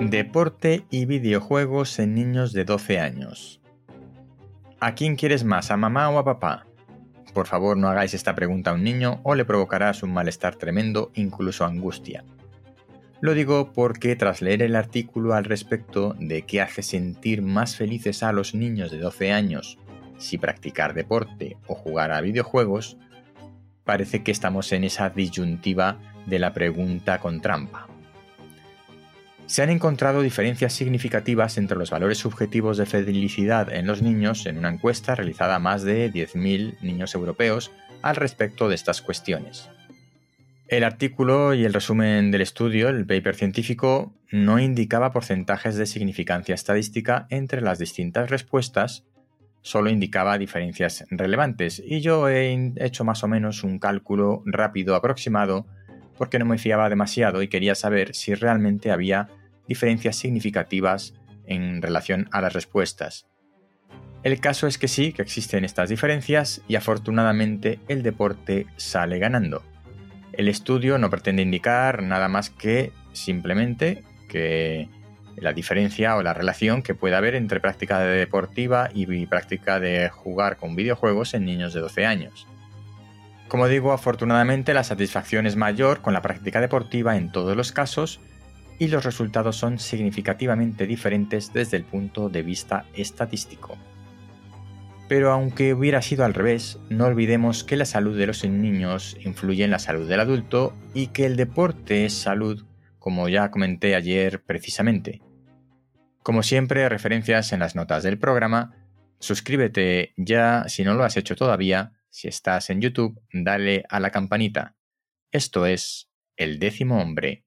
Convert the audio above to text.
Deporte y videojuegos en niños de 12 años. ¿A quién quieres más, a mamá o a papá? Por favor, no hagáis esta pregunta a un niño o le provocarás un malestar tremendo, incluso angustia. Lo digo porque tras leer el artículo al respecto de qué hace sentir más felices a los niños de 12 años si practicar deporte o jugar a videojuegos, parece que estamos en esa disyuntiva de la pregunta con trampa. Se han encontrado diferencias significativas entre los valores subjetivos de felicidad en los niños en una encuesta realizada a más de 10.000 niños europeos al respecto de estas cuestiones. El artículo y el resumen del estudio, el paper científico, no indicaba porcentajes de significancia estadística entre las distintas respuestas, solo indicaba diferencias relevantes y yo he hecho más o menos un cálculo rápido aproximado porque no me fiaba demasiado y quería saber si realmente había diferencias significativas en relación a las respuestas. El caso es que sí, que existen estas diferencias y afortunadamente el deporte sale ganando. El estudio no pretende indicar nada más que simplemente que la diferencia o la relación que puede haber entre práctica deportiva y práctica de jugar con videojuegos en niños de 12 años. Como digo, afortunadamente la satisfacción es mayor con la práctica deportiva en todos los casos y los resultados son significativamente diferentes desde el punto de vista estadístico. Pero aunque hubiera sido al revés, no olvidemos que la salud de los niños influye en la salud del adulto y que el deporte es salud, como ya comenté ayer precisamente. Como siempre, referencias en las notas del programa. Suscríbete ya si no lo has hecho todavía. Si estás en YouTube, dale a la campanita. Esto es El décimo hombre.